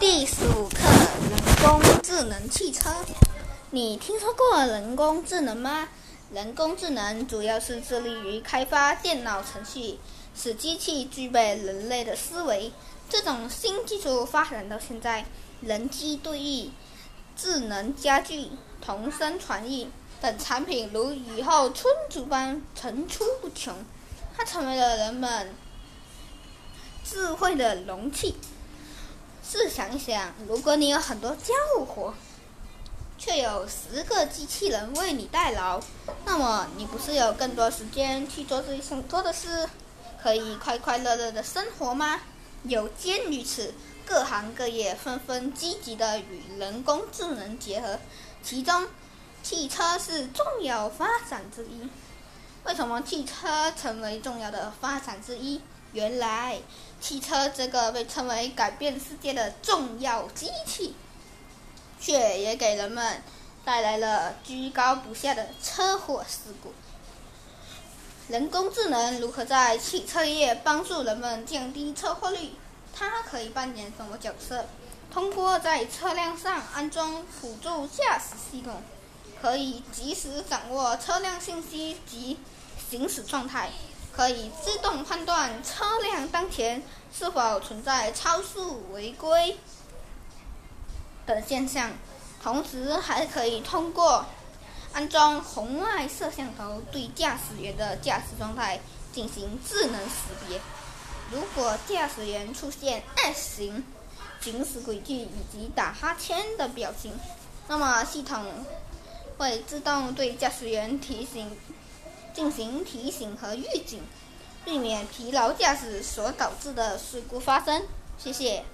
第十五课：人工智能汽车。你听说过人工智能吗？人工智能主要是致力于开发电脑程序，使机器具备人类的思维。这种新技术发展到现在，人机对弈、智能家居、同声传译等产品如雨后春笋般层出不穷。它成为了人们智慧的容器。试想一想，如果你有很多家务活，却有十个机器人为你代劳，那么你不是有更多时间去做自己想做的事，可以快快乐乐的生活吗？有鉴于此，各行各业纷纷积极的与人工智能结合，其中汽车是重要发展之一。为什么汽车成为重要的发展之一？原来，汽车这个被称为改变世界的重要机器，却也给人们带来了居高不下的车祸事故。人工智能如何在汽车业帮助人们降低车祸率？它可以扮演什么角色？通过在车辆上安装辅助驾驶系统，可以及时掌握车辆信息及行驶状态。可以自动判断车辆当前是否存在超速、违规等现象，同时还可以通过安装红外摄像头对驾驶员的驾驶状态进行智能识别。如果驾驶员出现 S 型行驶轨迹以及打哈欠的表情，那么系统会自动对驾驶员提醒。进行提醒和预警，避免疲劳驾驶所导致的事故发生。谢谢。